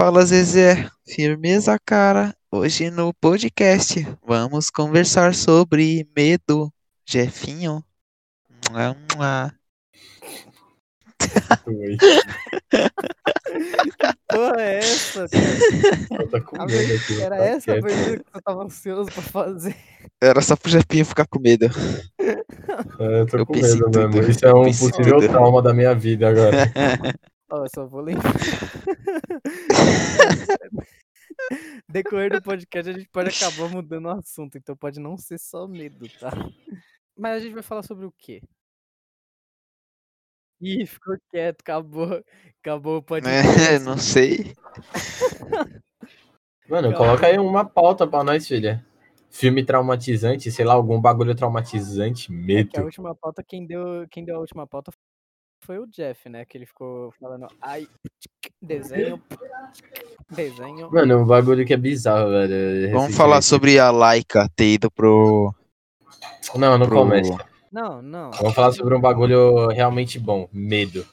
Fala Zezé, firmeza cara. Hoje no podcast vamos conversar sobre medo. Jefinho. Mua, mua. Oi. Porra, é essa, com medo aqui. Era tá essa a pergunta que eu tava ansioso pra fazer. Era só pro Jefinho ficar com medo. É, Eu tô Eu com pensei medo tudo, mesmo. Isso é um possível tudo. trauma da minha vida agora. Ó, eu só vou lembrar. Decorrer do podcast a gente pode acabar mudando o assunto, então pode não ser só medo, tá? Mas a gente vai falar sobre o quê? Ih, ficou quieto, acabou. Acabou o podcast. É, não sei. Mano, Calma. coloca aí uma pauta pra nós, filha. Filme traumatizante, sei lá, algum bagulho traumatizante, É que a medo. última pauta, quem deu, quem deu a última pauta foi o Jeff, né? Que ele ficou falando, ai, desenho, desenho. Mano, um bagulho que é bizarro, velho. Vamos falar sobre a Laika ter ido pro. Não, não pro... comece. Não, não. Vamos falar sobre um bagulho realmente bom. Medo.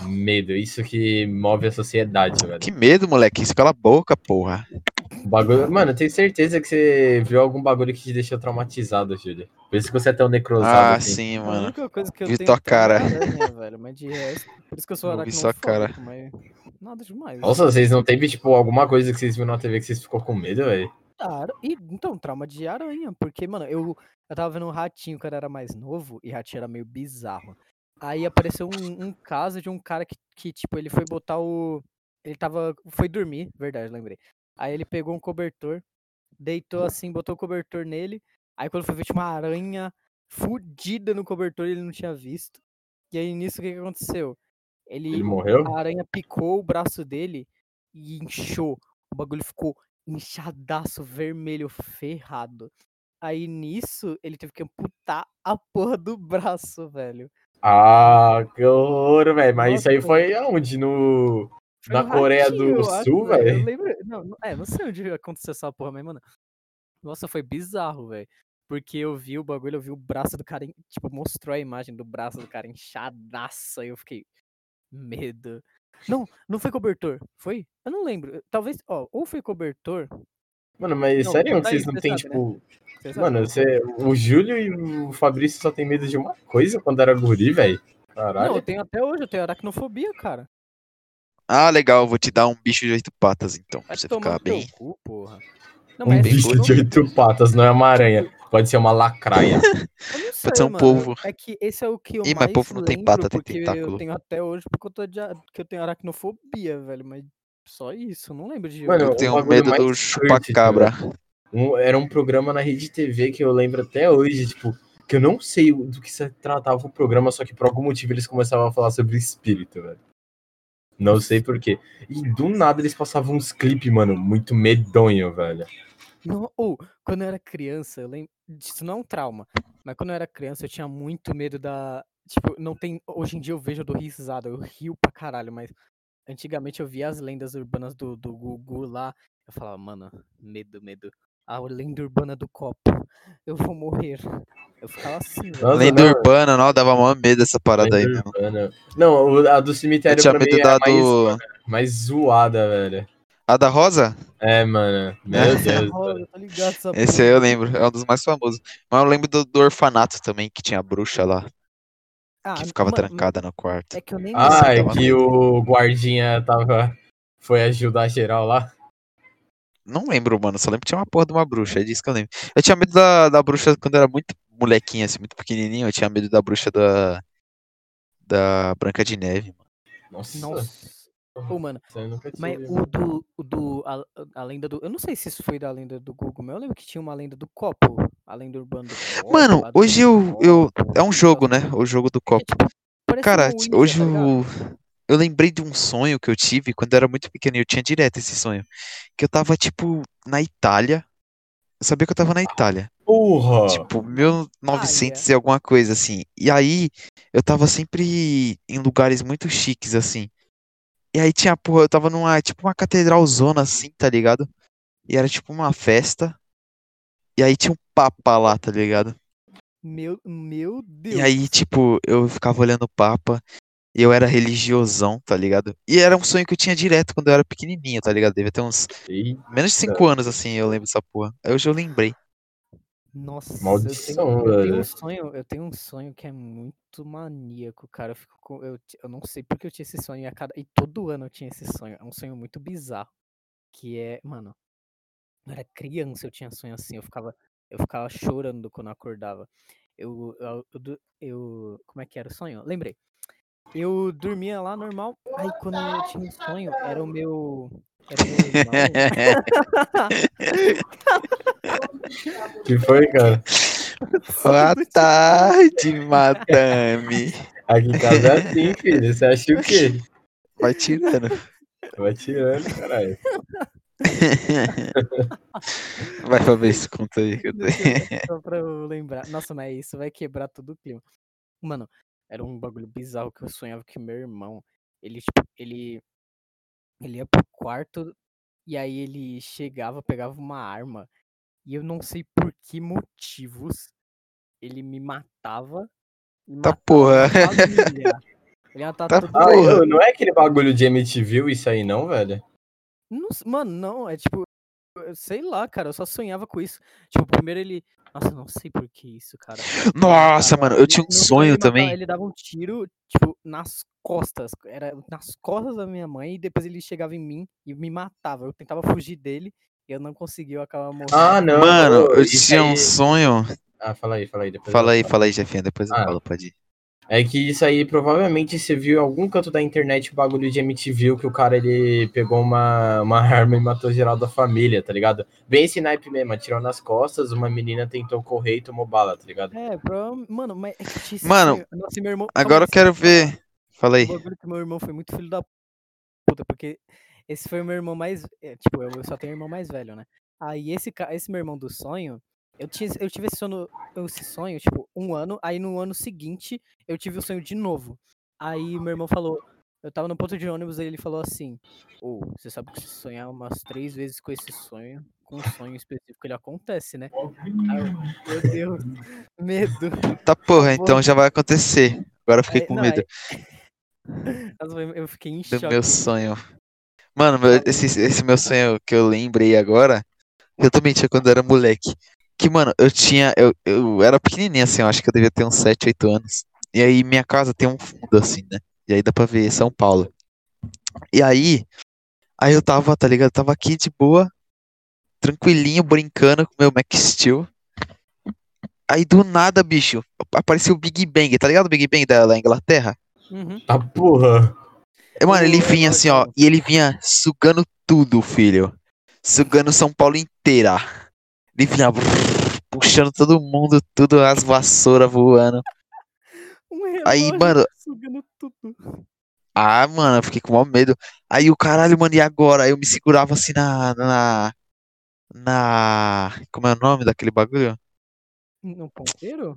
Medo. Isso que move a sociedade, velho. Que medo, moleque. Isso cala a boca, porra. Bagulho... Mano, eu tenho certeza que você viu algum bagulho que te deixou traumatizado, Júlia. Por isso que você é tão necrosado Ah, assim. sim, A mano. única coisa que eu Vi tenho tua cara. aranha, velho, mas de resto, por isso que eu sou vi sua aracnofóbico, mas nada demais. Nossa, vocês não teve, tipo, alguma coisa que vocês viram na TV que vocês ficou com medo, velho? Cara, e, então, trauma de aranha, porque, mano, eu, eu tava vendo um ratinho quando era mais novo, e ratinho era meio bizarro. Aí apareceu um, um caso de um cara que, que, tipo, ele foi botar o. Ele tava. Foi dormir, verdade, lembrei. Aí ele pegou um cobertor, deitou assim, botou o cobertor nele. Aí quando foi ver, tinha uma aranha fudida no cobertor ele não tinha visto. E aí nisso o que, que aconteceu? Ele morreu? a aranha picou o braço dele e inchou. O bagulho ficou inchadaço, vermelho, ferrado. Aí nisso, ele teve que amputar a porra do braço, velho. Ah, que horror, velho. Mas isso aí Nossa. foi aonde? No... Na Coreia do eu acho, Sul, Eu velho? lembro. Não, é, não sei onde aconteceu essa porra, mas, mano. Nossa, foi bizarro, velho. Porque eu vi o bagulho, eu vi o braço do cara. Tipo, mostrou a imagem do braço do cara inchadaça. E eu fiquei. Medo. Não, não foi cobertor. Foi? Eu não lembro. Talvez. Ó, ou foi cobertor. Mano, mas Não, sério, aí, vocês não sabe, né? tipo... Sabe? Mano, você... o Júlio e o Fabrício só tem medo de uma coisa quando era guri, velho. Não, eu Caralho. tenho até hoje, eu tenho aracnofobia, cara. Ah, legal. Vou te dar um bicho de oito patas, então. Pra Vai você tomar ficar no teu bem. cu, porra. Não, Um mas bicho eu de oito patas, não é uma aranha. Pode ser uma lacraia. Eu não sei, ser um mano. polvo. É que esse é o que eu Ih, mas mais polvo não tem lembro, pata, tem porque tentáculo. eu tenho até hoje por conta de a- que eu tenho aracnofobia, velho, mas só isso, eu não lembro de Mano, Eu o tenho bagulho medo mais do chupacabra. Um- era um programa na Rede TV que eu lembro até hoje, tipo, que eu não sei do que se tratava o programa, só que por algum motivo eles começavam a falar sobre espírito, velho. Não sei porquê. E do nada eles passavam uns clipes, mano, muito medonho, velho. Não, ou, quando eu era criança, eu lembro. Isso não é um trauma. Mas quando eu era criança, eu tinha muito medo da. Tipo, não tem. Hoje em dia eu vejo, eu dou eu rio pra caralho, mas antigamente eu via as lendas urbanas do, do Gugu lá. Eu falava, mano, medo, medo. A lenda urbana do copo. Eu vou morrer. Eu ficava assim, velho. Nossa, Lenda não, urbana, não, dava maior medo essa parada aí lenda mesmo. urbana. Não, a do Eu cemitério tinha pra mim medo era da mais, do. mais zoada, velho. A da Rosa? É, mano. Meu Deus. Eu tô ligado essa Esse aí eu lembro, é um dos mais famosos. Mas eu lembro do, do orfanato também, que tinha a bruxa lá, Ah, que ficava mano, trancada no quarto. É que eu nem Ah, é que o guardinha tava. Foi ajudar geral lá. Não lembro, mano, só lembro que tinha uma porra de uma bruxa, é disso que eu lembro. Eu tinha medo da, da bruxa quando eu era muito molequinho, assim, muito pequenininho, eu tinha medo da bruxa da. Da Branca de Neve. mano. Nossa. Nossa. Ô, mano, mas o do. O do a, a lenda do. Eu não sei se isso foi da lenda do Google, mas eu lembro que tinha uma lenda do copo. A lenda urbana do copo. Mano, hoje eu, eu. É um jogo, né? O jogo do Porque, copo. tipo, parecia Cara, um hoje tá ligado? Eu, lembrei de um sonho que eu tive quando eu era muito pequeno e eu tinha direto esse sonho. Que eu tava, tipo, na Itália. Eu sabia que eu tava na Itália. Porra! Tipo, 1900 e alguma coisa, assim. E aí, eu tava sempre em lugares muito chiques, assim. E aí tinha, porra, eu tava numa, tipo, uma catedralzona, assim, tá ligado? E era, tipo, uma festa. E aí tinha um papa lá, tá ligado? Meu, meu Deus. E aí, tipo, eu ficava olhando o Papa E eu era religiosão, tá ligado? E era um sonho que eu tinha direto quando eu era pequenininho, tá ligado? Devia ter uns E menos de 5 anos, assim, eu lembro dessa porra. Aí hoje eu lembrei. Nossa, eu Maldição, tenho, eu tenho um sonho, eu tenho um sonho que é muito maníaco, cara. Eu, fico com- eu, eu não sei porque eu tinha esse sonho e, a cada, e todo ano eu tinha esse sonho. É um sonho muito bizarro. Que é, mano, eu era criança, eu tinha sonho assim, eu ficava, eu ficava chorando quando eu acordava. Eu, eu, eu, eu- como é que era o sonho? Lembrei. Eu dormia lá normal, aí quando eu tinha um sonho, era o meu, era o meu irmão. que foi, cara? Boa tarde, madame. Aqui em casa é assim, filho. Você acha o quê? Vai tirando. Vai tirando, caralho. Vai, conta aí. que eu Deixa tenho. eu- Só pra eu lembrar. Nossa, mas isso vai quebrar todo o clima. Mano, era um bagulho bizarro que eu sonhava que meu irmão, ele, tipo, ele, ele ia pro quarto e aí ele chegava, pegava uma arma e eu não sei por que motivos ele me matava e Tá matava porra. Ele ia matar Tá todo porra. Não é aquele bagulho de MTV isso aí, não, velho? Não mano, não, é tipo, eu sei lá, cara, eu só sonhava com isso. Tipo, primeiro ele. Nossa, eu não sei por que isso, cara. Nossa, matava- mano, eu tinha um sonho matava- também. Ele dava um tiro, tipo, nas costas. Era nas costas da minha mãe, e depois ele chegava em mim e me matava. Eu tentava fugir dele e eu não conseguia, eu acabava morrendo. Ah, não. Mano, eu tinha um sonho. Ah, fala aí, fala aí. Depois Fala eu aí, falo. fala aí, Jefinha, depois eu Ah. falo, pode ir. É que isso aí, provavelmente, você viu em algum canto da internet o bagulho de MTV que o cara ele pegou uma, uma arma e matou geral da família, tá ligado? Bem esse naipe mesmo, atirou nas costas, uma menina tentou correr e tomou bala, tá ligado? É, mano, mas é Mano, Nossa, meu irmão. Agora eu quero ver. O que meu irmão foi muito filho da puta, porque esse foi o meu irmão mais. é, tipo, eu só tenho irmão mais velho, né? Aí esse, esse meu irmão do sonho, eu, tinha, eu tive esse sonho, esse sonho, tipo, um ano, aí no ano seguinte eu tive o sonho de novo. Aí meu irmão falou. Eu tava no ponto de ônibus e ele falou assim: Ô, você sabe que se sonhar umas três vezes com esse sonho, com um sonho específico, ele acontece, né? Aí eu, meu Deus, medo. Tá porra, então porra. já vai acontecer. Agora eu fiquei Aí- com não, medo aí- Nossa, eu fiquei em do choque. meu sonho. Mano, meu- esse, esse meu sonho que eu lembrei agora, eu também tinha quando eu era moleque. Que, mano, eu tinha. Eu, eu era pequenininho assim, eu acho que eu devia ter uns 7, 8 anos. E aí minha casa tem um fundo assim, né? E aí dá pra ver São Paulo. E aí. Aí eu tava, tá ligado? Eu tava aqui de boa, tranquilinho, brincando com meu Max Steel. Aí do nada, bicho, apareceu o Big Bang, tá ligado? O Big Bang da, da Inglaterra? Uhum. Ah, porra! É, Mano, ele vinha assim, ó, e ele vinha sugando tudo, filho. Sugando São Paulo inteira. Ele vinha brrr, puxando todo mundo, tudo as vassouras voando. Um Aí, mano, ah, mano, eu fiquei com maior medo. Aí o caralho, mano, e agora? Aí eu me segurava assim na, na, na, como é o nome daquele bagulho? No ponteiro?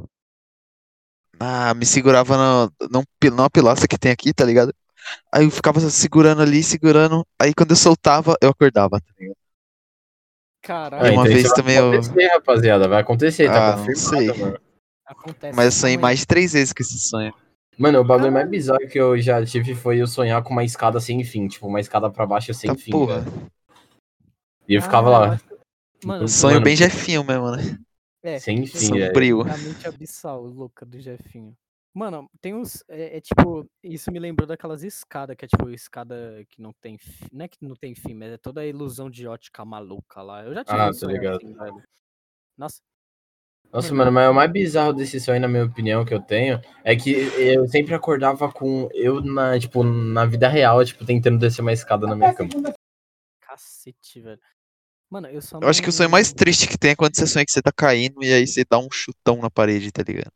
Ah, me segurava no, pi- numa pilastra que tem aqui, tá ligado? Aí eu ficava segurando ali, segurando. Aí quando eu soltava, eu acordava, tá ligado? Caralho, uma então vez vai também eu- acontecer, rapaziada. Vai acontecer, tá Ah, não confirmado, sei. mano. acontece. Mas eu sonhei mais de três vezes com esse sonho. Mano, o bagulho mais bizarro que eu já tive foi eu sonhar com uma escada sem fim, tipo, uma escada pra baixo sem Tá fim, porra. velho. E eu ficava Ah, eu lá, Mano, Sonho Mano, bem Jefinho mesmo, né? é, sem fim, velho. Sombrio. a mente abissal louca do Jefinho. Mano, tem uns. É, é tipo. Isso me lembrou daquelas escadas, que é tipo escada que não tem fim. Não é que não tem fim, mas é toda a ilusão de ótica maluca lá. Eu já tive Ah, tô sonho ligado. assim, velho. Nossa, Nossa, mano, mas o mais bizarro desse sonho, na minha opinião, que eu tenho, é que eu sempre acordava com eu na, tipo, na vida real, tipo, tentando descer uma escada na minha cama. cacete, velho. Mano, eu só Eu acho que o sonho mais triste que tem é quando você sonha que você tá caindo e aí você dá um chutão na parede, tá ligado?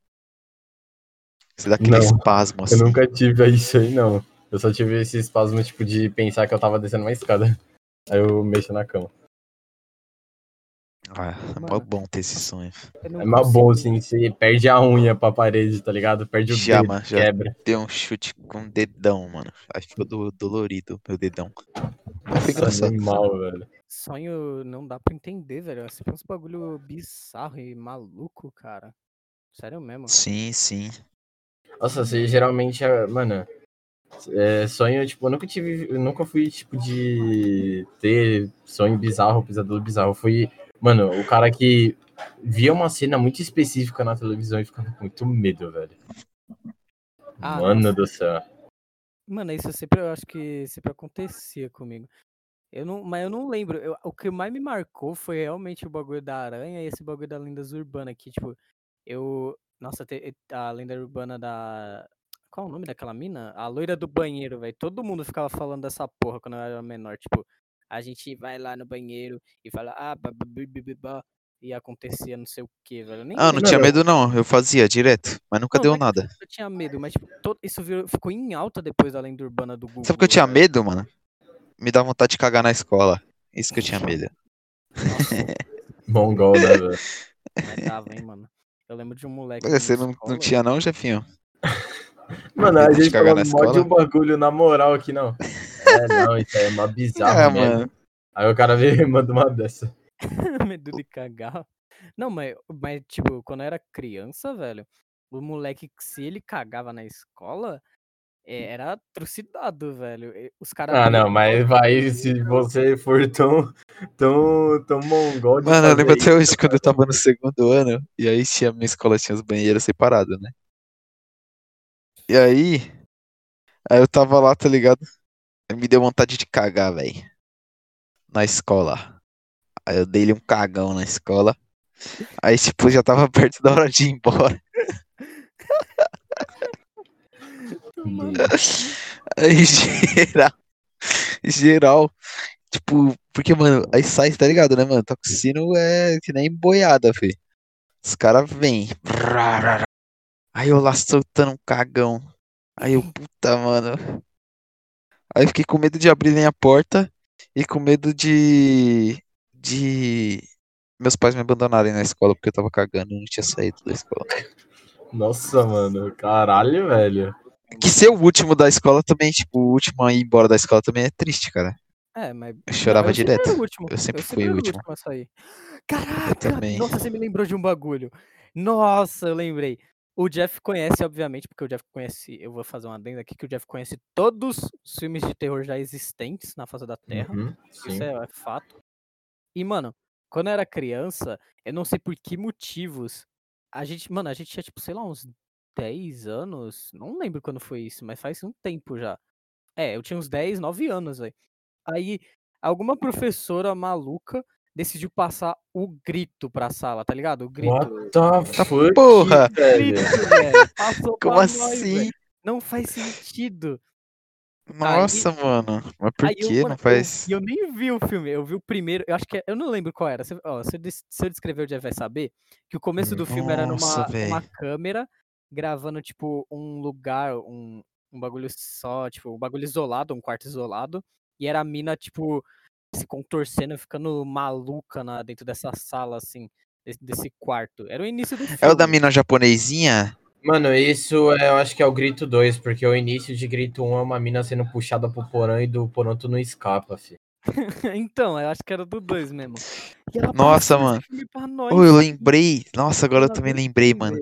Você dá aquele Não, espasmo Eu assim. nunca tive isso aí, não. Eu só tive esse espasmo, tipo, de pensar que eu tava descendo uma escada. Aí eu mexo na cama. Ah, é mó bom ter esse sonho. eu É mó bom, assim, você perde a unha pra parede, tá ligado? Perde o Já, dedo, mano, já. quebra. Deu um chute com o dedão, mano. Aí ficou do- dolorido meu dedão. Mas foi engraçado. animal, velho. Sonho não dá pra entender, velho. Você pensa uns bagulho bizarro e maluco, cara. Sério mesmo. Sim, sim. Nossa, você geralmente, é- mano, É, sonho, tipo, eu nunca tive. Eu nunca fui, tipo, de ter sonho bizarro, pesadelo bizarro. Eu fui, mano, o cara que via uma cena muito específica na televisão e ficava com muito medo, velho. Ah, mano nossa. do céu. Mano, isso sempre eu acho que sempre acontecia comigo. Eu não, mas eu não lembro. eu- o que mais me marcou foi realmente o bagulho da aranha e esse bagulho da lendas urbana aqui, tipo, eu, nossa, te- a lenda urbana da qual é o nome daquela mina? A loira do banheiro, velho. Todo mundo ficava falando dessa porra quando eu era menor, tipo, a gente vai lá no banheiro e fala ah, ba- ba- bi- bi- bi- ba", e acontecia não sei o que, velho. Nem Ah, não tinha medo não, eu fazia direto, mas nunca Não, deu nada. Eu tinha medo, mas tipo, todo- isso virou- ficou em alta depois da lenda urbana do Google. Sabe o que eu tinha velho. medo, mano? Me dá vontade de cagar na escola. Isso que eu tinha medo. Nossa, Mongol, né, velho? Mas dava, hein, mano. Eu lembro de um moleque. Você não, não escola- tinha não, Jefinho? Mano, a gente falou na mó de um bagulho na moral aqui, não. É, não, isso aí é uma bizarra É, mesmo. mano. Aí o cara veio e manda uma dessa. Medo de cagar. Não, mas, mas, tipo, quando eu era criança, velho, o moleque, se ele cagava na escola, era trucidado, velho. E Os caras. Ah, não, mas vai, se você for tão, tão, tão mongol de Mano, eu lembro até hoje quando eu tava no segundo ano, e aí tinha, minha escola tinha os banheiros separados, né? E aí, aí eu tava lá, tá ligado? Aí me deu vontade de cagar, velho. Na escola. Aí eu dei-lhe um cagão na escola. Aí, tipo, já tava perto da hora de ir embora. Aí, geral, geral, tipo, porque, mano, aí sai, tá ligado, né, mano? Toxino é que nem boiada, fi. Os caras vêm. Aí eu lá soltando um cagão. Aí eu, puta, mano. Aí eu fiquei com medo de abrirem a porta e com medo de. de. meus pais me abandonarem na escola porque eu tava cagando e não tinha saído da escola. Nossa, mano, caralho, velho. Que ser o último da escola também, tipo, o último a ir embora da escola também é triste, cara. É, mas. Eu chorava eu direto. o último. Eu sempre fui era o último. a sair. Caraca! também. Nossa, você me lembrou de um bagulho. Nossa, eu lembrei. O Jeff conhece, obviamente, porque o Jeff conhece. Eu vou fazer uma adenda aqui que o Jeff conhece todos os filmes de terror já existentes na face da Terra. Uhum, Isso é, é fato. E, mano, quando eu era criança, eu não sei por que motivos. A gente, mano, a gente tinha, tipo, sei lá, uns 10 anos. Não lembro quando foi isso, mas faz um tempo já. É, eu tinha uns 10, 9 anos, velho. Aí, alguma professora maluca decidiu passar o grito pra sala, tá ligado? O grito. What the fuck, porra! Grito. Passou Como nós, assim? velho. Não faz sentido. Nossa, mano. Mas por Aí eu, que não eu- faz? E eu, nem vi o filme, eu vi o primeiro, eu acho que é- eu não lembro qual era. Se, ó, se, eu, des- se eu descrever, o Jeff vai saber que o começo do filme era Nossa, numa, numa câmera gravando, tipo, um lugar, um, um bagulho só, tipo, um bagulho isolado, um quarto isolado. E era a mina, tipo, se contorcendo, ficando maluca na, dentro dessa sala, assim, desse, desse quarto. Era o início do filme. É o da mina japonesinha? Mano, isso é, eu acho que é o grito 2, porque o início de grito 1 é uma mina sendo puxada pro porão e do porão tu não escapa, filho. então, eu acho que era do 2 mesmo. Nossa, mano. nós, eu velho. lembrei. Nossa, agora eu também lembrei, mano.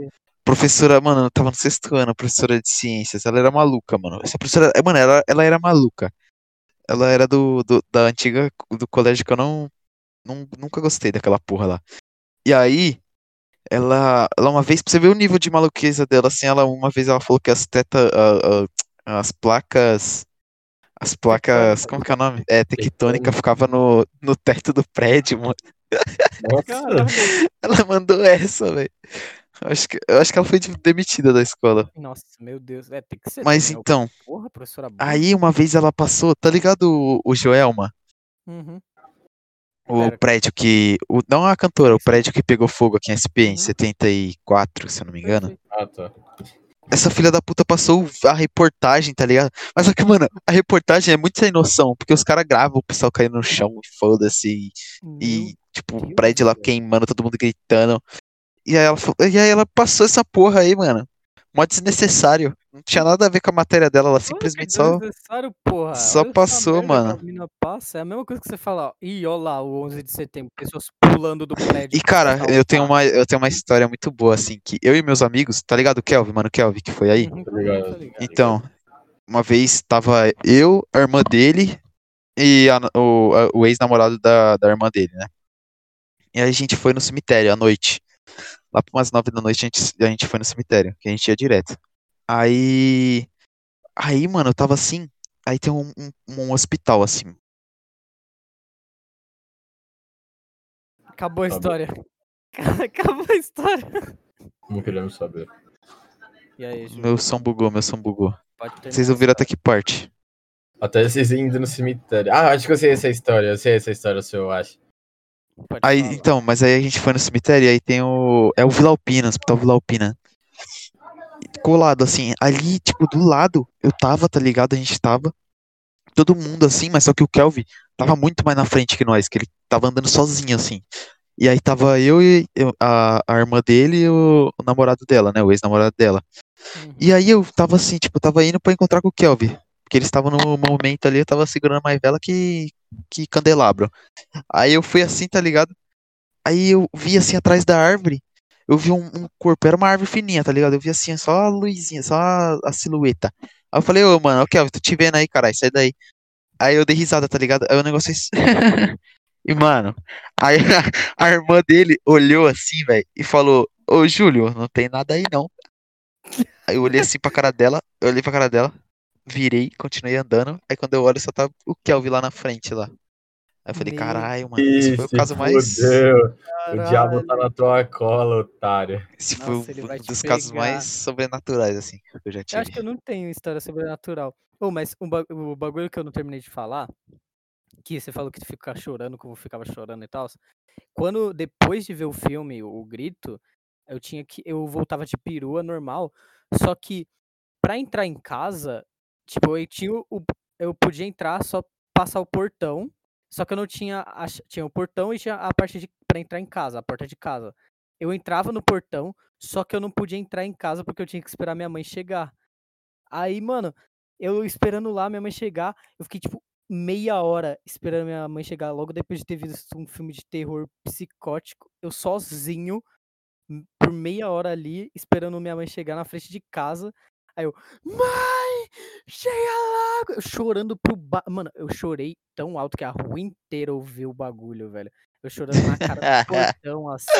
Professora, mano, eu tava no sexto ano, professora de ciências. Ela era maluca, mano. Essa professora, é, mano, ela, ela era maluca. Ela era do, do- da antiga, do colégio que eu não, não, nunca gostei daquela porra lá. E aí, ela, ela uma vez, pra você ver o nível de maluqueza dela, assim, ela uma vez ela falou que as tetas, as placas, as placas, como que é o nome? É, tectônica ficava no, no teto do prédio, mano. Nossa. Ela mandou essa, velho. Eu Acho que, eu acho que ela foi demitida da escola. Nossa, meu Deus. É, tem que ser. Mas então, Porra, professora burra. aí uma vez ela passou, tá ligado o, o Joelma? Uhum. O Pera. prédio que. O, não a cantora, o prédio que pegou fogo aqui em SP em Uhum. 74, se eu não me engano. Ah, tá. Essa filha da puta passou a reportagem, tá ligado? Mas só que, mano, a reportagem é muito sem noção, porque os caras gravam o pessoal caindo no chão e foda-se. E, e, tipo, o prédio lá queimando, todo mundo gritando. E aí ela, falou- e aí ela passou essa porra aí, mano. Mó desnecessário. Não tinha nada a ver com a matéria dela, ela simplesmente só. desnecessário, porra. só Olha passou, mano. passa. É a mesma coisa que você fala, ó, ih, olha lá o 11 de setembro, pessoas pulando do prédio. E cara, eu tenho uma, eu tenho uma história muito boa, assim, que eu e meus amigos, tá ligado? Kelvin, mano, Kelvin, que foi aí. Uhum, Tá ligado. tá ligado. Então, uma vez tava eu, a irmã dele e a- o, a- o ex-namorado da, da irmã dele, né? E aí a gente foi no cemitério à noite. Lá por umas nove da noite a gente, a gente foi no cemitério, que a gente ia direto. Aí. Aí, mano, eu tava assim. Aí tem um, um, um hospital, assim. Acabou a história. Acabou a história. Não queremos saber. E aí, Ju, Meu som bugou, meu som bugou. Vocês ouviram até que parte? Até vocês indo no cemitério. Ah, acho que eu sei essa história. Eu sei essa história, se eu acho. Pode Aí, falar. então, mas aí a gente foi no cemitério e aí tem o. É o Vila Alpina, Hospital Vila Alpina. Colado, assim, ali, tipo, do lado, eu tava, tá ligado? A gente tava. Todo mundo assim, mas só que o Kelvin tava muito mais na frente que nós, que ele tava andando sozinho, assim. E aí tava eu e eu- a, a irmã dele e o, o namorado dela, né? O ex-namorado dela. Uhum. E aí eu tava assim, tipo, eu tava indo pra encontrar com o Kelvin. Porque eles estavam no momento ali, eu tava segurando mais vela que, que candelabro. Aí eu fui assim, tá ligado? Aí eu vi assim atrás da árvore, eu vi um, um corpo, era uma árvore fininha, tá ligado? Eu vi assim, só a luzinha, só a, a silhueta. Aí eu falei, ô mano, ô Kelvin, tô te vendo aí, caralho, sai daí. Aí eu dei risada, tá ligado? Aí o negócio. E, mano, aí a, a irmã dele olhou assim, velho, e falou: Ô, Júlio, não tem nada aí não. Aí eu olhei assim pra cara dela, eu olhei pra cara dela, virei, continuei andando. Aí quando eu olho, só tá o Kelvin lá na frente lá. Aí eu falei: Meu caralho, mano, esse foi o caso mais. fudeu. O diabo tá na tua cola, otário. Esse foi Nossa, vai um dos casos mais sobrenaturais, assim, que eu já Eu acho que tive. eu não tenho história sobrenatural. Oh, mas um ba- o bagulho que eu não terminei de falar, que você falou que tu fica chorando, como eu ficava chorando e tal. Quando, depois de ver o filme, o, o Grito, eu tinha que. Eu voltava de perua normal. Só que pra entrar em casa, tipo, eu tinha o. Eu podia entrar só passar o portão. Só que eu não tinha. a Tinha o portão e tinha a parte de pra entrar em casa, a porta de casa. Eu entrava no portão, só que eu não podia entrar em casa porque eu tinha que esperar minha mãe chegar. Aí, mano, eu esperando lá minha mãe chegar, eu fiquei tipo meia hora esperando minha mãe chegar logo depois de ter visto um filme de terror psicótico, eu sozinho por meia hora ali esperando minha mãe chegar na frente de casa. Aí eu, mãe, chega logo! Eu chorando pro ba... Mano, eu chorei tão alto que a rua inteira ouviu o bagulho, velho. Eu chorando na cara do portão, assim.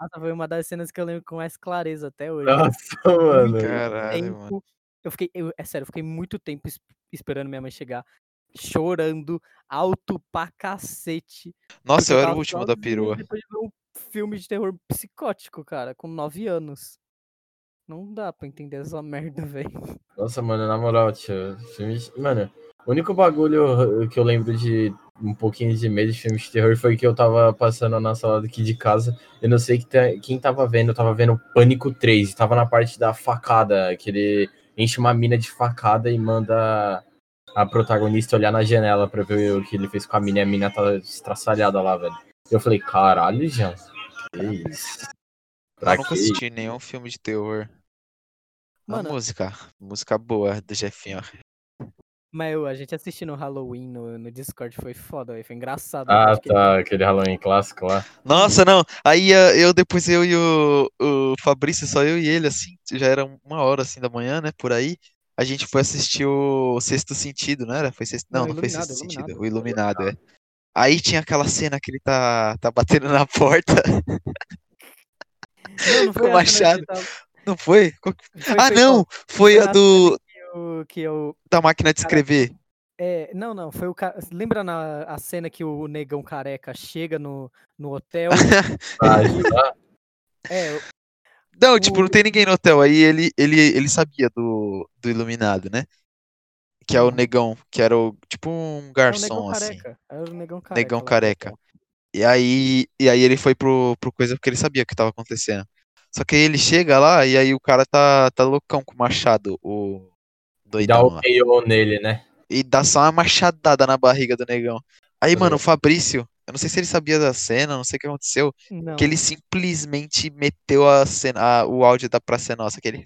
Nossa, foi uma das cenas que eu lembro com mais clareza até hoje. Nossa, mano. Caralho, mano. tempo. Eu fiquei, eu, é sério, eu fiquei muito tempo es- esperando minha mãe chegar, chorando, alto pra cacete. Nossa, eu era o último da perua. Depois de ver um filme de terror psicótico, cara, com 9 anos. Não dá pra entender essa merda, velho. Nossa, mano, na moral, tio. Filme de... Mano, o único bagulho que eu lembro de um pouquinho de medo de filmes de terror foi que eu tava passando na sala aqui de casa. Eu não sei que tá- quem tava vendo, eu tava vendo Pânico 3. Tava na parte da facada, que ele enche uma mina de facada e manda a protagonista olhar na janela pra ver o que ele fez com a mina e a mina tá estraçalhada lá, velho. Eu falei, caralho, Jean. Que isso? Pra Eu nunca quê? assisti nenhum filme de terror. A Mano, música, música boa do Jefinho. mas eu, a gente assistindo Halloween no, no Discord foi foda, foi engraçado. Ah, ele- tá, aquele Halloween clássico lá. Nossa, não. Aí ah, eu depois eu e o, o Fabrício, só eu e ele, assim, já era uma hora assim da manhã, né? Por aí. A gente foi assistir o Sexto Sentido, não era? Foi sexto... Não, Não, não foi Iluminado, Sexto Sentido, Iluminado. o Iluminado, é. Aí tinha aquela cena que ele tá, tá batendo na porta. Não, não com o machado. Não foi? Qual que- foi- Ah, foi não! Foi Foi a do Que eu, que eu da máquina de escrever. É, não, não, foi o cara. Lembra na a cena que o negão careca chega no, no hotel? Ah, é, o- Não, tipo, não tem ninguém no hotel. Aí ele, ele, ele sabia do, do Iluminado, né? Que é o negão, que era o, tipo um é garçom, assim. É o negão careca. Negão careca. E aí, e aí ele foi pro, pro coisa porque ele sabia o que tava acontecendo. Só que aí ele chega lá e aí o cara tá, tá loucão com o machado, o Dá doidão o lá. KO nele, né? E dá só uma machadada na barriga do negão. Aí, mano, o ligado. Fabrício, eu não sei se ele sabia da cena, não sei o que aconteceu, Não. que ele simplesmente meteu a cena, a- o áudio da Praça é Nossa, aquele.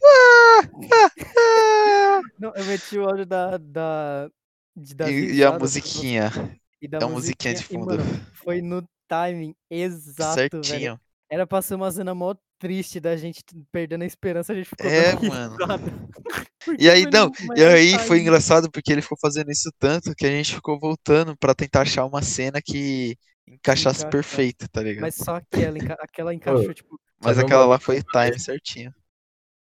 Não, eu meti o áudio da. da de, das E, e a musiquinha. E da É a musiquinha de e, fundo. mano, foi no timing exato, velho. Certinho. Era pra ser uma cena mó triste da gente perdendo a esperança, a gente ficou É, mano. E aí, não, e aí foi engraçado porque ele ficou fazendo isso tanto que a gente ficou voltando pra tentar achar uma cena que encaixasse encaixar. perfeito, tá ligado? Mas só aquela, enca- aquela encaixou, tipo, Mas aquela lá foi time certinho.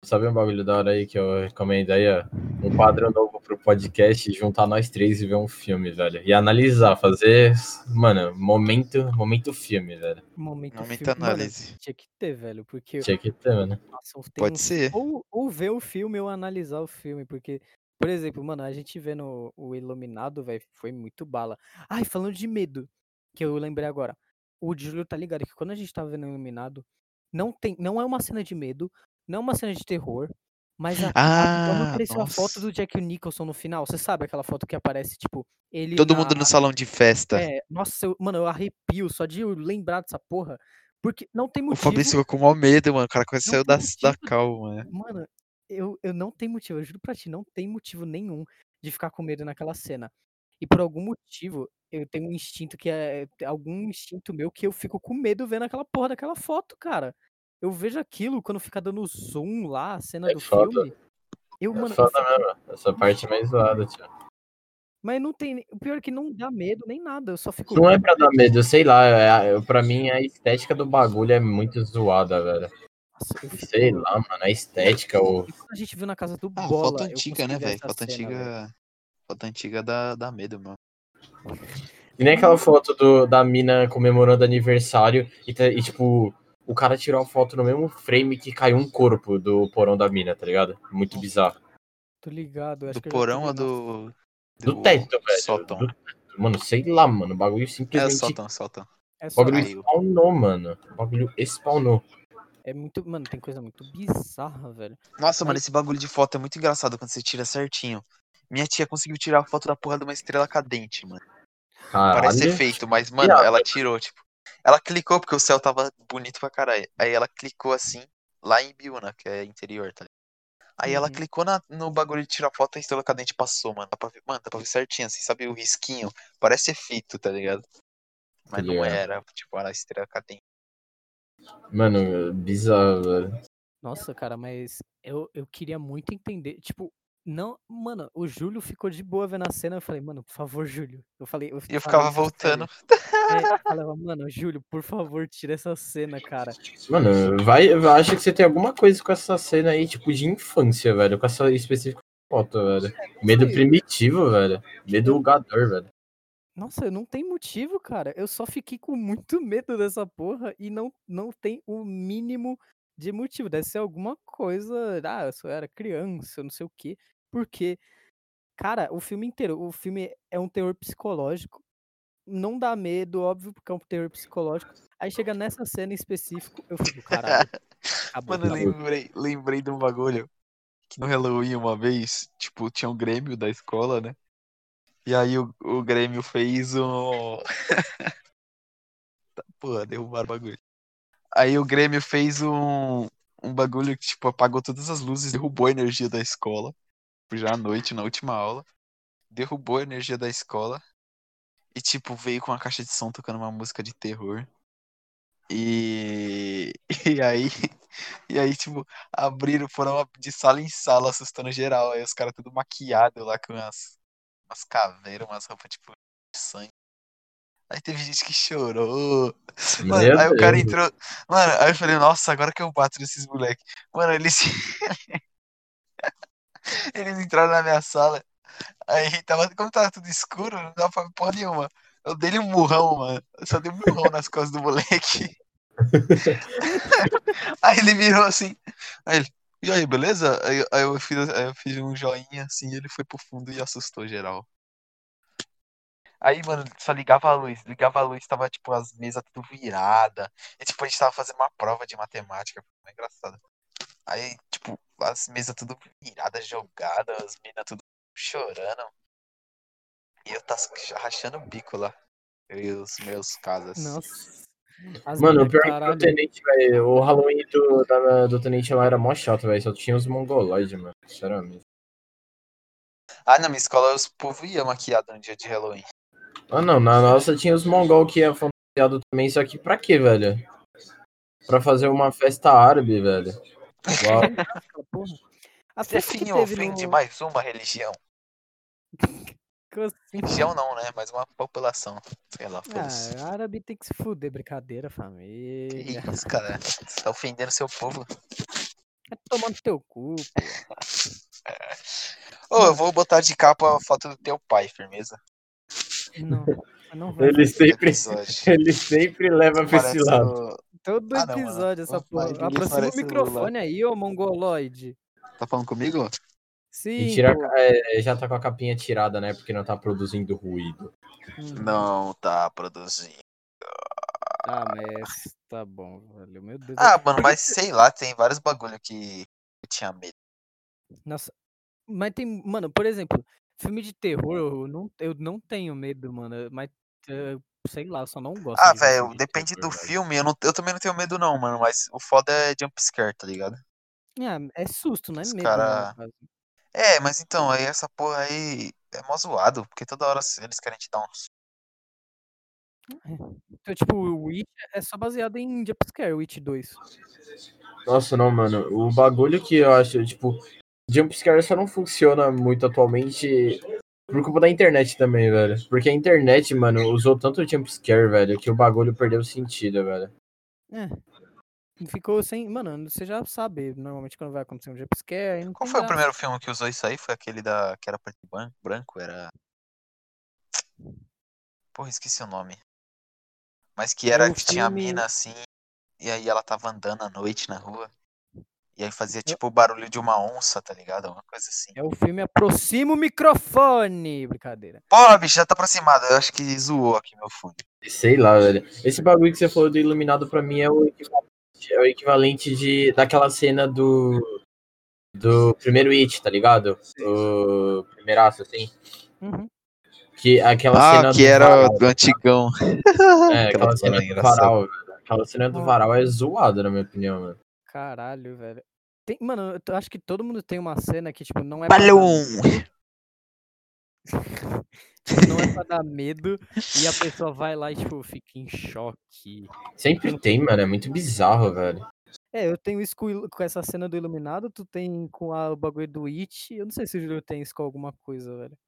Sabe um bagulho da hora aí que eu recomendo aí, ó? Um quadro novo pro podcast, juntar nós três e ver um filme, velho. E analisar, fazer, mano, momento, momento filme, velho. momento Momento filme. Mano, análise. tinha que ter, velho, porque Tinha que ter, mano. nossa, Pode ser. Ou, ou ver o filme ou analisar o filme, porque, por exemplo, mano, a gente vendo o Iluminado, velho, foi muito bala. Ai, falando de medo, que eu lembrei agora. O Júlio tá ligado que quando a gente tava vendo o Iluminado, não tem, não é uma cena de medo, não é uma cena de terror, mas a, a- quando Ah, apareceu a foto do Jack Nicholson no final, você sabe aquela foto que aparece, tipo, ele Todo na, mundo no salão de festa. é, nossa, eu- mano, eu arrepio só de lembrar dessa porra. Porque não tem O motivo. Fabrício ficou com o maior medo, mano. O cara saiu da, da motivo. calma, né? Mano, eu, eu não tenho motivo, eu juro pra ti, não tem motivo nenhum de ficar com medo naquela cena. E por algum motivo, eu tenho um instinto que é. Algum instinto meu que eu fico com medo vendo aquela porra daquela foto, cara. Eu vejo aquilo quando fica dando zoom lá, a cena É do foda. filme. Eu, É mano, eu foda fico- mesmo. Essa parte é mais zoada, tio. mas não tem. O pior é que não dá medo nem nada. Eu só fico. Não é pra dar medo, sei lá. É, é- pra mim, a estética do bagulho é muito zoada, velho. Nossa, eu fico- Sei lá, mano. A estética, o. A gente viu na casa do Ah, Bola. foto eu antiga, né, velho? essa Foto cena, antiga. Foto antiga dá, dá medo, mano. E nem aquela foto do, da mina comemorando aniversário e, tá- e, tipo, o cara tirou a foto no mesmo frame que caiu um corpo do porão da mina, tá ligado? Muito bizarro. Tô ligado. acho Do que porão ou nossa. do. Do teto, velho. Sótão. Do- mano, sei lá, mano. O bagulho É, simplesmente. sótão, sótão. É o bagulho caiu. spawnou, mano. O bagulho spawnou. É muito. Mano, tem coisa muito bizarra, velho. Nossa, mano, esse bagulho de foto é muito engraçado quando você tira certinho. Minha tia conseguiu tirar a foto da porra de uma estrela cadente, mano. Parece Caralho. efeito, mas, mano, ela tirou, tipo. Ela clicou porque o céu tava bonito pra caralho. Aí ela clicou assim, lá em Biúna, que é interior, tá? ligado? Aí ela Uhum. clicou na- no bagulho de tirar foto e a estrela cadente passou, mano. Dá pra ver, mano, dá pra ver certinho, assim, sabe o risquinho? Parece efeito, tá ligado? Mas não ligado. era, tipo, era a estrela cadente. Mano, bizarro, velho. Nossa, cara, mas eu, eu queria muito entender. Tipo, não. Mano, o Júlio ficou de boa vendo a cena. Eu falei, mano, por favor, Júlio. Eu falei. Eu, eu ficava voltando. É, eu falava, mano, Júlio, por favor, tira essa cena, cara. Mano, vai, vai- acho que você tem alguma coisa com essa cena aí, tipo, de infância, velho. Com essa específica foto, velho. Medo sei. primitivo, velho. Medo lugador, velho. Nossa, eu não tem motivo, cara. Eu só fiquei com muito medo dessa porra e não, não tem o mínimo de motivo. Deve ser alguma coisa. Ah, eu só era criança, não sei o quê. Porque, cara, o filme inteiro, o filme é um terror psicológico. Não dá medo, óbvio, porque é um terror psicológico. Aí chega nessa cena em específico, eu fico, caralho. Acabou, Mano, acabou. lembrei, lembrei de um bagulho que no Halloween uma vez, tipo, tinha um Grêmio da escola, né? E aí o, o Grêmio fez um. Tá, Porra, derrubaram o bagulho. Aí o Grêmio fez um, um bagulho que, tipo, apagou todas as luzes, derrubou a energia da escola. Já à noite, na última aula. Derrubou a energia da escola. E, tipo, veio com uma caixa de som tocando uma música de terror. E, e aí, e aí, tipo, abriram, foram de sala em sala, assustando geral. Aí os caras tudo maquiado lá com umas, umas caveiras, umas roupas, tipo, de sangue. Aí teve gente que chorou. Mano, Meu aí o cara Deus. entrou. Mano, aí eu falei, nossa, agora que eu bato nesses moleques. Mano, eles. eles entraram na minha sala. Aí tava, como tava tudo escuro, não dava pra porra nenhuma. Eu dei um murrão, mano. Eu só dei um murrão nas costas do moleque. Aí ele virou assim. Aí ele, e aí, beleza? Aí, aí eu, fiz, aí eu fiz um joinha assim, ele foi pro fundo e assustou geral. Aí, mano, só ligava a luz. Ligava a luz, tava, tipo, as mesas tudo virada. E, tipo, a gente tava fazendo uma prova de matemática. Foi engraçado. Aí, tipo, as mesas tudo viradas, jogadas, as minas tudo chorando. E eu tava rachando o bico lá. Eu e os meus casas. Nossa. As Mano, o pior que o. Tenente, velho, o Halloween do, da- do Tenente lá era mó chato, velho. Só tinha os mongoloides, mano. Sinceramente. Ah, na minha escola os povo ia maquiado no dia de Halloween. Ah, não, na nossa tinha os mongol que ia fantasiado também, só que pra quê, velho? Pra fazer uma festa árabe, velho. Uau. Que teve ofende no... mais uma religião. Assim? Religião não, né? Mais uma população. Sei lá, foda-se. Ah, árabe tem que se fuder, brincadeira, Que família. isso, cara? Você tá ofendendo seu povo. É tomando teu cu, pô. Ô, eu vou botar de capa a foto do teu pai, firmeza? Não, não vai. Ele sempre, ele sempre leva pra esse lado. o- Todo Ah, não, mano. episódio essa porra. Aproxima o parece o microfone aí, ô mongoloide. Tá falando comigo? Sim, E tira, é, já tá com a capinha tirada, né? Porque não tá produzindo ruído. Hum, Não tá produzindo. Tá, mas tá bom, velho. Meu Deus. Ah, mano, mas sei lá, tem vários bagulho que eu tinha medo. Nossa. Mas tem, mano, por exemplo, filme de terror, eu não, eu não tenho medo, mano. Mas, sei lá, eu só não gosto Ah, de velho, de depende terror, do velho. filme. Eu, não, eu também não tenho medo, não, mano. Mas o foda é jumpscare, tá ligado? Ah, é susto, não é Os medo, cara- né, caso. É, mas então, aí essa porra aí é mó zoado, porque toda hora eles querem te dar um. Então, tipo, o Witch é só baseado em jumpscare, o Witch 2. Nossa, não, mano. O bagulho que eu acho, tipo, jumpscare só não funciona muito atualmente por culpa da internet também, velho. Porque a internet, mano, usou tanto jumpscare, velho, que o bagulho perdeu sentido, velho. É. Ficou sem. Mano, você já sabe, normalmente quando vai acontecer um jumpscare. Qual foi o graça. primeiro filme que usou isso aí? Foi aquele da. que era preto e branco? Era. Porra, esqueci o nome. Mas que era o que tinha a filme- mina assim, e aí ela tava andando à noite na rua. E aí fazia tipo o barulho de uma onça, tá ligado? Uma coisa assim. É o filme Aproxima o Microfone! Brincadeira. Porra, bicho, já tá aproximado. Eu acho que zoou aqui meu fone. Sei lá, velho. Esse bagulho que você falou do Iluminado pra mim é o equivalente, é o equivalente de, daquela cena do. Do primeiro It, tá ligado? O primeiraço, assim. Uhum. Que, aquela cena Ah, que do era varal, do antigão. É, aquela aquela cena cena do varal, velho. Aquela cena do varal é zoada, na minha opinião, mano. Caralho, velho. Tem, mano, eu acho que todo mundo tem uma cena que, tipo, não é pra Balão! não é pra dar medo e a pessoa vai lá e, tipo, fica em choque. Sempre tem, mano. É muito bizarro, velho. É, eu tenho isso com, com essa cena do Iluminado, tu tem com a- o bagulho do It. Eu não sei se o Júlio tem isso com alguma coisa, velho.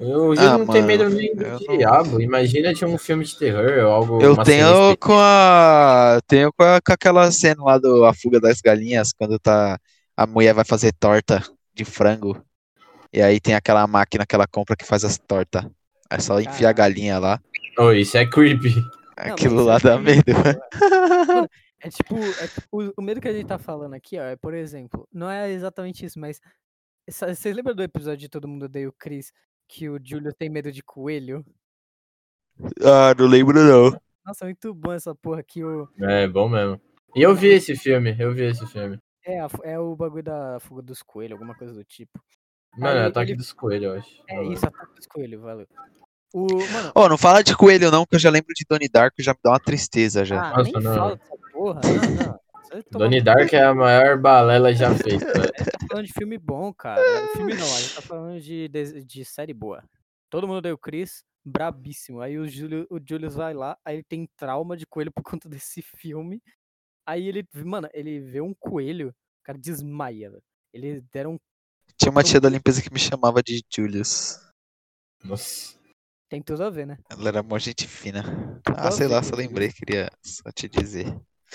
Eu Ah, não tenho medo mano, nem do eu não- diabo. Imagina de um filme de terror ou algo. Eu tenho com a. eu Tenho com, a- com aquela cena lá do A Fuga das Galinhas, quando tá. A mulher vai fazer torta de frango. E aí tem aquela máquina que ela compra que faz as tortas. É só enfiar a galinha lá. Oh, isso é creepy. Não, Aquilo mas lá é dá medo. Mano, é tipo, é tipo, o- medo que a gente tá falando aqui, ó, é, por exemplo, não é exatamente isso, mas vocês lembram do episódio de Todo Mundo Odeia o Chris, que o Júlio tem medo de coelho? Ah, não lembro não. Nossa, muito bom essa porra que o É bom mesmo. E eu vi esse filme, eu vi esse filme. é, é o bagulho da fuga dos coelhos, alguma coisa do tipo. Mano, é Aí ataque ele- dos coelhos, eu acho. É isso, ataque dos coelhos, valeu. O, mano, Ô, não fala de coelho não, que eu já lembro de Donnie Darko, já me dá uma tristeza já. ah, Nossa, nem não. fala dessa porra, não, não. Donnie Dark é a maior balela já feita. A gente tá falando de filme bom, cara. Filme não, a gente tá falando de, de, de série boa. Todo mundo deu Chris, brabíssimo. Aí o, Júlio, o Julius vai lá, aí ele tem trauma de coelho por conta desse filme. Aí ele, mano, ele vê um coelho, o cara desmaia, velho. Eles deram. um Tinha uma tia da limpeza que me chamava de Julius. Nossa. Tem tudo a ver, né? Ela era mó gente fina. Tudo Ah, sei ver, lá, só lembrei, queria só te dizer.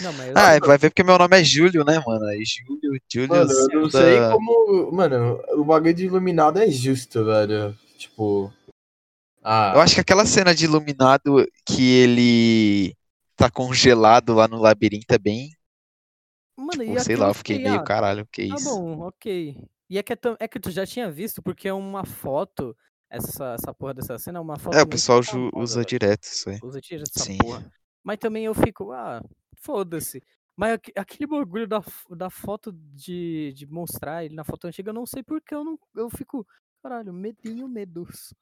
Não, mas. Ah, vai ver porque meu nome é Júlio, né, mano? Aí Júlio, Julius. Mano, eu não sei como. Mano, o bagulho de iluminado é justo, velho. Tipo. Ah, Eu acho que aquela cena de iluminado que ele tá congelado lá no labirinto é bem. Mano, e Tipo, sei lá, eu fiquei meio ah, caralho, que Tá isso. bom, ok. E é que, é, tão- é que tu já tinha visto, porque é uma foto. Essa, essa porra dessa cena é uma foto. É, o pessoal usa velho. direto isso aí. Usa tira essa Sim. porra. Mas também eu fico, ah, foda-se. Mas aque- aquele bagulho da, da foto de, de mostrar ele na foto antiga, eu não sei porque eu não. Eu fico, caralho, medinho, medos.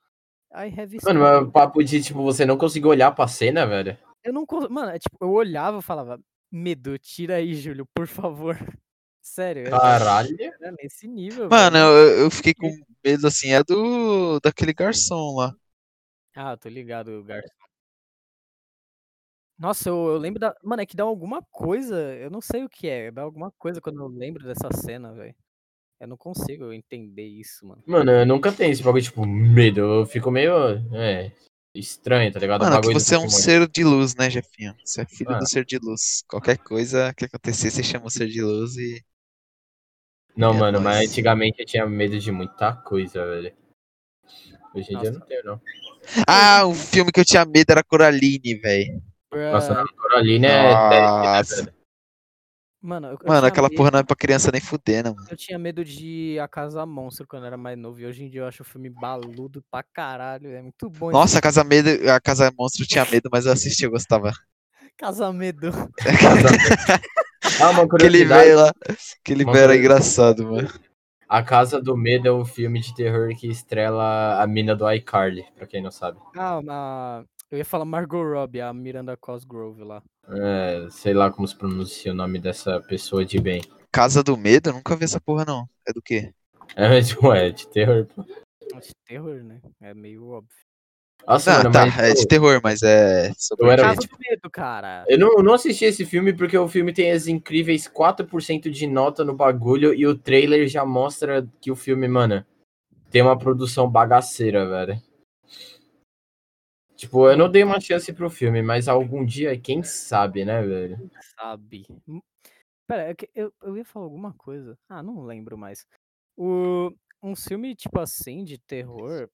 I have Mano, mas o papo de, tipo, você não conseguir olhar pra cena, velho. Eu não cons- Mano, é tipo, eu olhava e falava, medo, tira aí, Júlio, por favor. Sério, Caralho. é nesse nível. Mano, eu, eu fiquei com medo assim, é do. daquele garçom lá. Ah, tô ligado, Garçom. Nossa, eu, eu lembro da. Mano, é que dá alguma coisa. Eu não sei o que é. Dá alguma coisa quando eu lembro dessa cena, velho. Eu não consigo entender isso, mano. Mano, eu nunca tenho esse bagulho, tipo, medo. Eu fico meio. É. Estranho, tá ligado? Mano, que bagulho do você é um ser de luz, né, Jefinho? Você é filho do ser de luz. Qualquer coisa que acontecer, você chama o ser de luz e. Não, É mano, mas nóis. antigamente eu tinha medo de muita coisa, velho. Hoje em dia eu Nossa. não tenho, não. Ah, o filme que eu tinha medo era Coraline, velho. Nossa, Bruh. a Coraline é 10, né, Nossa. Mano, eu, eu Mano, aquela medo- porra não é pra criança nem fudendo, mano. Eu tinha medo de A Casa Monstro quando eu era mais novo. E hoje em dia eu acho o filme baludo pra caralho. É muito bom. Nossa, a Casa Medo, a Casa Monstro tinha medo, mas eu assisti, eu gostava. Casa Medo. Ah, uma Aquele curiosidade. velho lá, aquele Uma velho era engraçado, mano. A Casa do Medo é o filme de terror que estrela a mina do iCarly, pra quem não sabe. Ah, a- eu ia falar Margot Robbie, a Miranda Cosgrove lá. É, sei lá como se pronuncia o nome dessa pessoa de bem. Casa do Medo? Eu nunca vi essa porra, não. É do quê? É, tipo, é de terror, pô. Nossa, terror, né? É meio óbvio. Nossa, Ah, mano, tá, mas é de terror, mas é sobre Eu era- Casa do Medo, cara. eu não, eu não assisti esse filme porque o filme tem as incríveis 4% de nota no bagulho e o trailer já mostra que o filme, mano, tem uma produção bagaceira, velho. Tipo, eu não dei uma chance pro filme, mas algum dia, quem sabe, né, velho? Sabe. Hum, Pera, é que eu, eu ia falar alguma coisa. Ah, não lembro mais. O, um filme, tipo assim, de terror.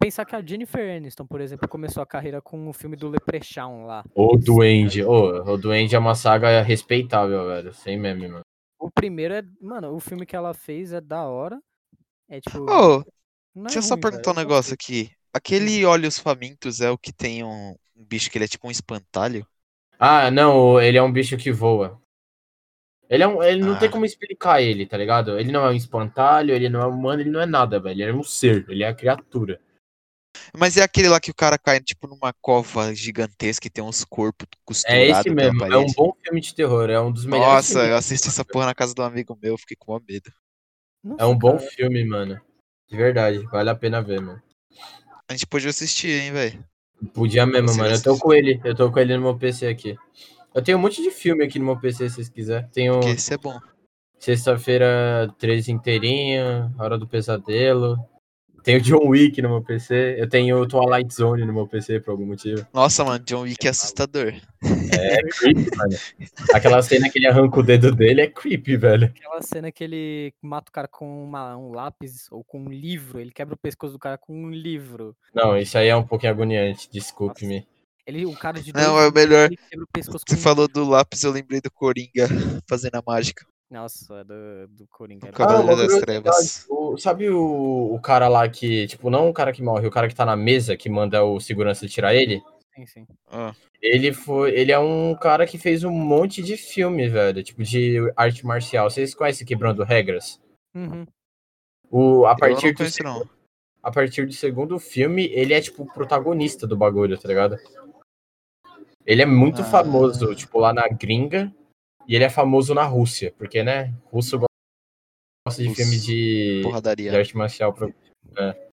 Pensar que a Jennifer Aniston, por exemplo, começou a carreira com o filme do Leprechaun lá. O Duende, ô, o Duende é uma saga respeitável, velho, sem meme, mano. O primeiro é. Mano, o filme que ela fez é da hora. É tipo. Ô, não é deixa eu só perguntar um velho, eu negócio aqui. Aquele Olhos Famintos é o que tem um, um bicho que ele é tipo um espantalho? Ah, não, ele é um bicho que voa. Ele, é um, ele não tem Ah. como explicar ele, tá ligado? Ele não é um espantalho, ele não é humano, ele não é nada, velho. Ele é um ser, ele é a criatura. Mas é aquele lá que o cara cai tipo numa cova gigantesca e tem uns corpos É costurados esse pela mesmo, é um bom filme de terror, é um dos melhores Nossa, eu assisti essa porra na casa do amigo meu, fiquei com medo. É um Nossa, bom cara, filme, mano. De verdade, vale a pena ver, mano. A gente podia assistir, hein, velho. Podia mesmo, mano. Eu tô com ele, eu tô com ele no meu PC aqui. Eu tenho um monte de filme aqui no meu PC, se vocês quiserem. Tenho Porque esse é bom. Sexta-feira 13 inteirinha, Hora do Pesadelo. Tenho John Wick no meu PC. Eu tenho Twilight Zone no meu PC por algum motivo. Nossa, mano, John Wick é assustador. É creepy, mano. Aquela cena que ele arranca o dedo dele é creepy, velho. Aquela cena que ele mata o cara com uma- um lápis ou com um livro. Ele quebra o pescoço do cara com um livro. Não, isso aí é um pouquinho agoniante, desculpe-me. Ele, o cara de Não, é o melhor. Você um falou do lápis, eu lembrei do Coringa fazendo a mágica. Nossa, é do, do Coringa. O era Cavaleiro uma das curiosidade, Trevas. o- sabe o, o cara lá que, tipo, não o cara que morre, o cara que tá na mesa, que manda o segurança tirar ele? Sim, sim. Ah, Ele foi. Ele é um cara que fez um monte de filme, velho. Tipo, de arte marcial. Vocês conhecem Quebrando Regras? Uhum. O, a, eu partir não do, conheço, seg- não. a partir do segundo filme, ele é, tipo, o protagonista do bagulho, tá ligado? Ele é muito Ah. famoso, tipo, lá na gringa. E ele é famoso na Rússia. Porque, né? Russo gosta de Russo. filme de, de Porradaria. arte marcial. pro- é.